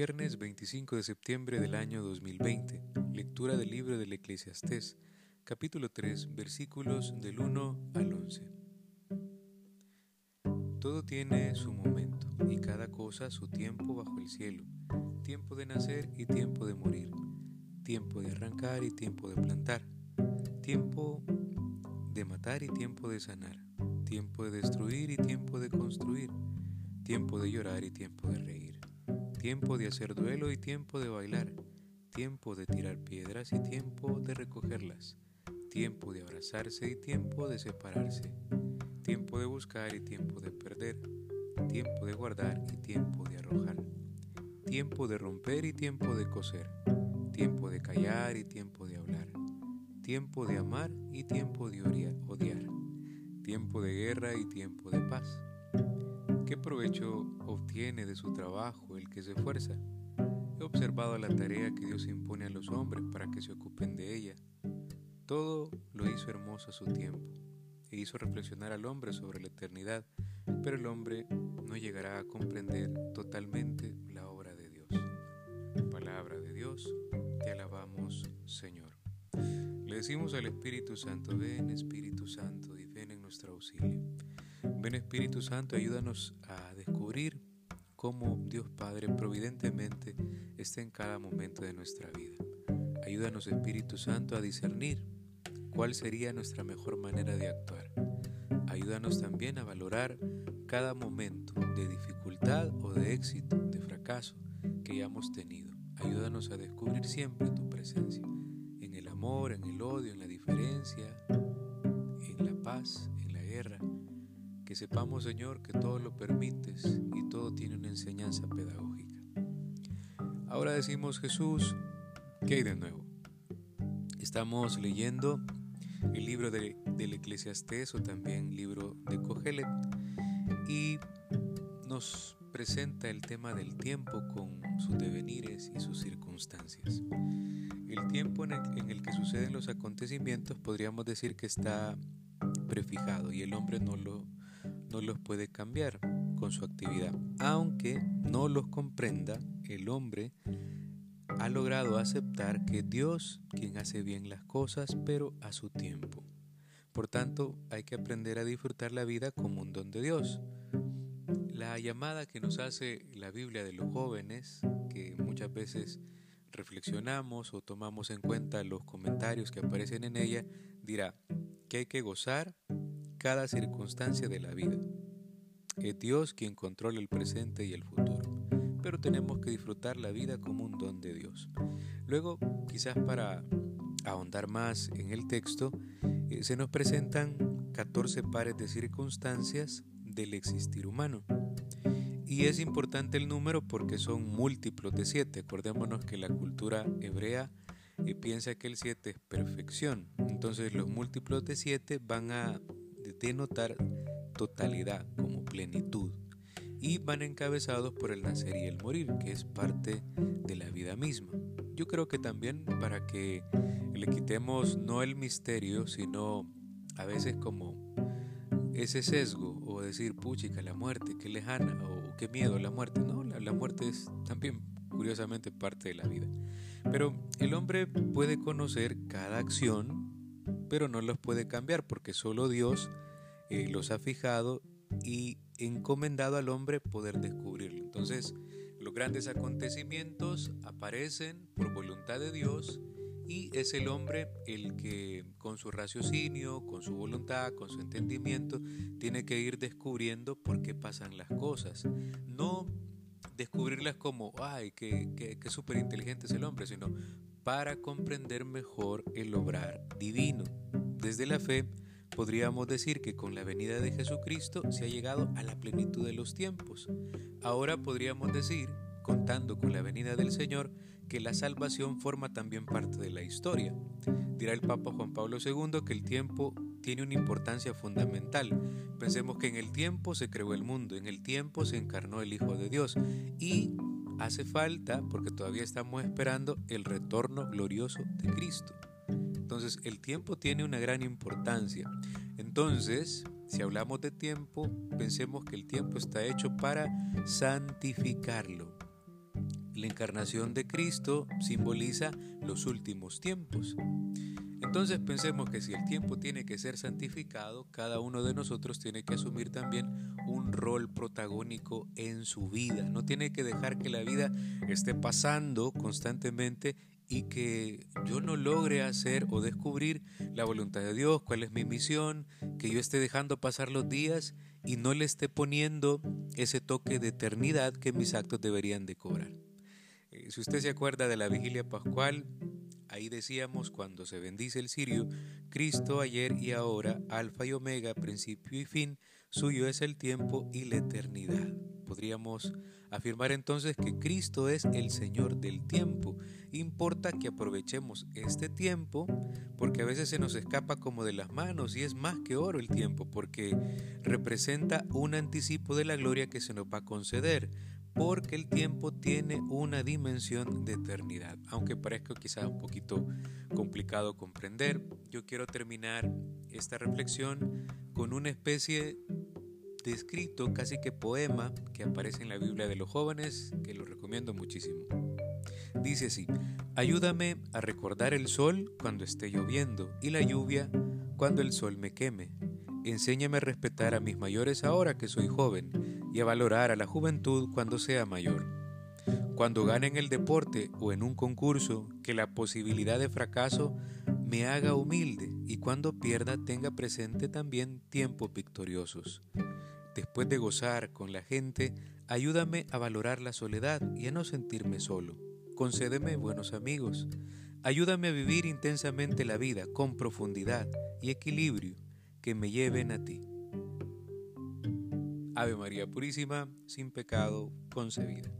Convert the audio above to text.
Viernes 25 de septiembre del año 2020. Lectura del libro del Eclesiastés, capítulo 3, versículos del 1 al 11. Todo tiene su momento y cada cosa su tiempo bajo el cielo. Tiempo de nacer y tiempo de morir. Tiempo de arrancar y tiempo de plantar. Tiempo de matar y tiempo de sanar. Tiempo de destruir y tiempo de construir. Tiempo de llorar y tiempo de reír tiempo de hacer duelo y tiempo de bailar, tiempo de tirar piedras y tiempo de recogerlas, tiempo de abrazarse y tiempo de separarse, tiempo de buscar y tiempo de perder, tiempo de guardar y tiempo de arrojar, tiempo de romper y tiempo de coser, tiempo de callar y tiempo de hablar, tiempo de amar y tiempo de odiar, tiempo de guerra y tiempo de paz ¿Qué provecho obtiene de su trabajo el que se esfuerza? He observado la tarea que Dios impone a los hombres para que se ocupen de ella. Todo lo hizo hermoso a su tiempo e hizo reflexionar al hombre sobre la eternidad, pero el hombre no llegará a comprender totalmente la obra de Dios. Palabra de Dios, te alabamos Señor. Le decimos al Espíritu Santo, ven Espíritu Santo y ven en nuestro auxilio. Ven Espíritu Santo, ayúdanos a descubrir cómo Dios Padre providentemente está en cada momento de nuestra vida. Ayúdanos Espíritu Santo a discernir cuál sería nuestra mejor manera de actuar. Ayúdanos también a valorar cada momento de dificultad o de éxito, de fracaso que hayamos tenido. Ayúdanos a descubrir siempre tu presencia, en el amor, en el odio, en la diferencia, en la paz, que sepamos, Señor, que todo lo permites y todo tiene una enseñanza pedagógica. Ahora decimos, Jesús, ¿qué hay de nuevo? Estamos leyendo el libro de, del Eclesiastés o también libro de Cogelet y nos presenta el tema del tiempo con sus devenires y sus circunstancias. El tiempo en el, en el que suceden los acontecimientos podríamos decir que está prefijado y el hombre no lo no los puede cambiar con su actividad. Aunque no los comprenda, el hombre ha logrado aceptar que Dios quien hace bien las cosas, pero a su tiempo. Por tanto, hay que aprender a disfrutar la vida como un don de Dios. La llamada que nos hace la Biblia de los jóvenes, que muchas veces reflexionamos o tomamos en cuenta los comentarios que aparecen en ella, dirá que hay que gozar cada circunstancia de la vida. Es Dios quien controla el presente y el futuro, pero tenemos que disfrutar la vida como un don de Dios. Luego, quizás para ahondar más en el texto, eh, se nos presentan 14 pares de circunstancias del existir humano. Y es importante el número porque son múltiplos de 7. Acordémonos que la cultura hebrea eh, piensa que el 7 es perfección. Entonces los múltiplos de 7 van a denotar totalidad como plenitud y van encabezados por el nacer y el morir, que es parte de la vida misma. Yo creo que también para que le quitemos no el misterio, sino a veces como ese sesgo o decir, puchica, la muerte, qué lejana o qué miedo la muerte. No, la, la muerte es también curiosamente parte de la vida. Pero el hombre puede conocer cada acción, pero no los puede cambiar porque solo Dios eh, los ha fijado y encomendado al hombre poder descubrirlo. Entonces, los grandes acontecimientos aparecen por voluntad de Dios y es el hombre el que con su raciocinio, con su voluntad, con su entendimiento, tiene que ir descubriendo por qué pasan las cosas. No descubrirlas como, ay, qué, qué, qué súper inteligente es el hombre, sino para comprender mejor el obrar divino. Desde la fe, podríamos decir que con la venida de Jesucristo se ha llegado a la plenitud de los tiempos. Ahora podríamos decir, contando con la venida del Señor, que la salvación forma también parte de la historia. Dirá el Papa Juan Pablo II que el tiempo tiene una importancia fundamental. Pensemos que en el tiempo se creó el mundo, en el tiempo se encarnó el Hijo de Dios y hace falta, porque todavía estamos esperando, el retorno glorioso de Cristo. Entonces el tiempo tiene una gran importancia. Entonces, si hablamos de tiempo, pensemos que el tiempo está hecho para santificarlo. La encarnación de Cristo simboliza los últimos tiempos. Entonces pensemos que si el tiempo tiene que ser santificado, cada uno de nosotros tiene que asumir también un rol protagónico en su vida. No tiene que dejar que la vida esté pasando constantemente y que yo no logre hacer o descubrir la voluntad de Dios, cuál es mi misión, que yo esté dejando pasar los días y no le esté poniendo ese toque de eternidad que mis actos deberían de cobrar. Eh, si usted se acuerda de la vigilia pascual, Ahí decíamos cuando se bendice el cirio, Cristo ayer y ahora, alfa y omega, principio y fin, suyo es el tiempo y la eternidad. Podríamos afirmar entonces que Cristo es el Señor del tiempo. Importa que aprovechemos este tiempo porque a veces se nos escapa como de las manos y es más que oro el tiempo porque representa un anticipo de la gloria que se nos va a conceder porque el tiempo tiene una dimensión de eternidad. Aunque parezca quizás un poquito complicado comprender, yo quiero terminar esta reflexión con una especie de escrito, casi que poema, que aparece en la Biblia de los jóvenes, que lo recomiendo muchísimo. Dice así, ayúdame a recordar el sol cuando esté lloviendo y la lluvia cuando el sol me queme. Enséñame a respetar a mis mayores ahora que soy joven y a valorar a la juventud cuando sea mayor. Cuando gane en el deporte o en un concurso, que la posibilidad de fracaso me haga humilde y cuando pierda tenga presente también tiempos victoriosos. Después de gozar con la gente, ayúdame a valorar la soledad y a no sentirme solo. Concédeme buenos amigos. Ayúdame a vivir intensamente la vida con profundidad y equilibrio que me lleven a ti. Ave María Purísima, sin pecado concebida.